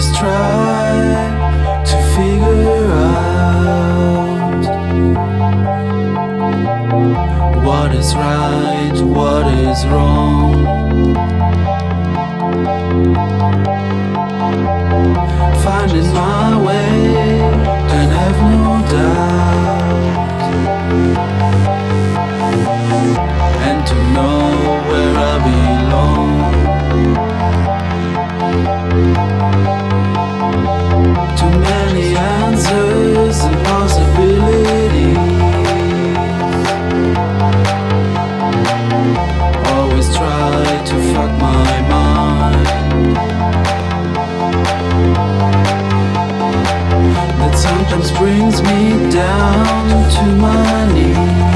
just try to figure out what is right, what is wrong. Finding my just brings me down to my knees.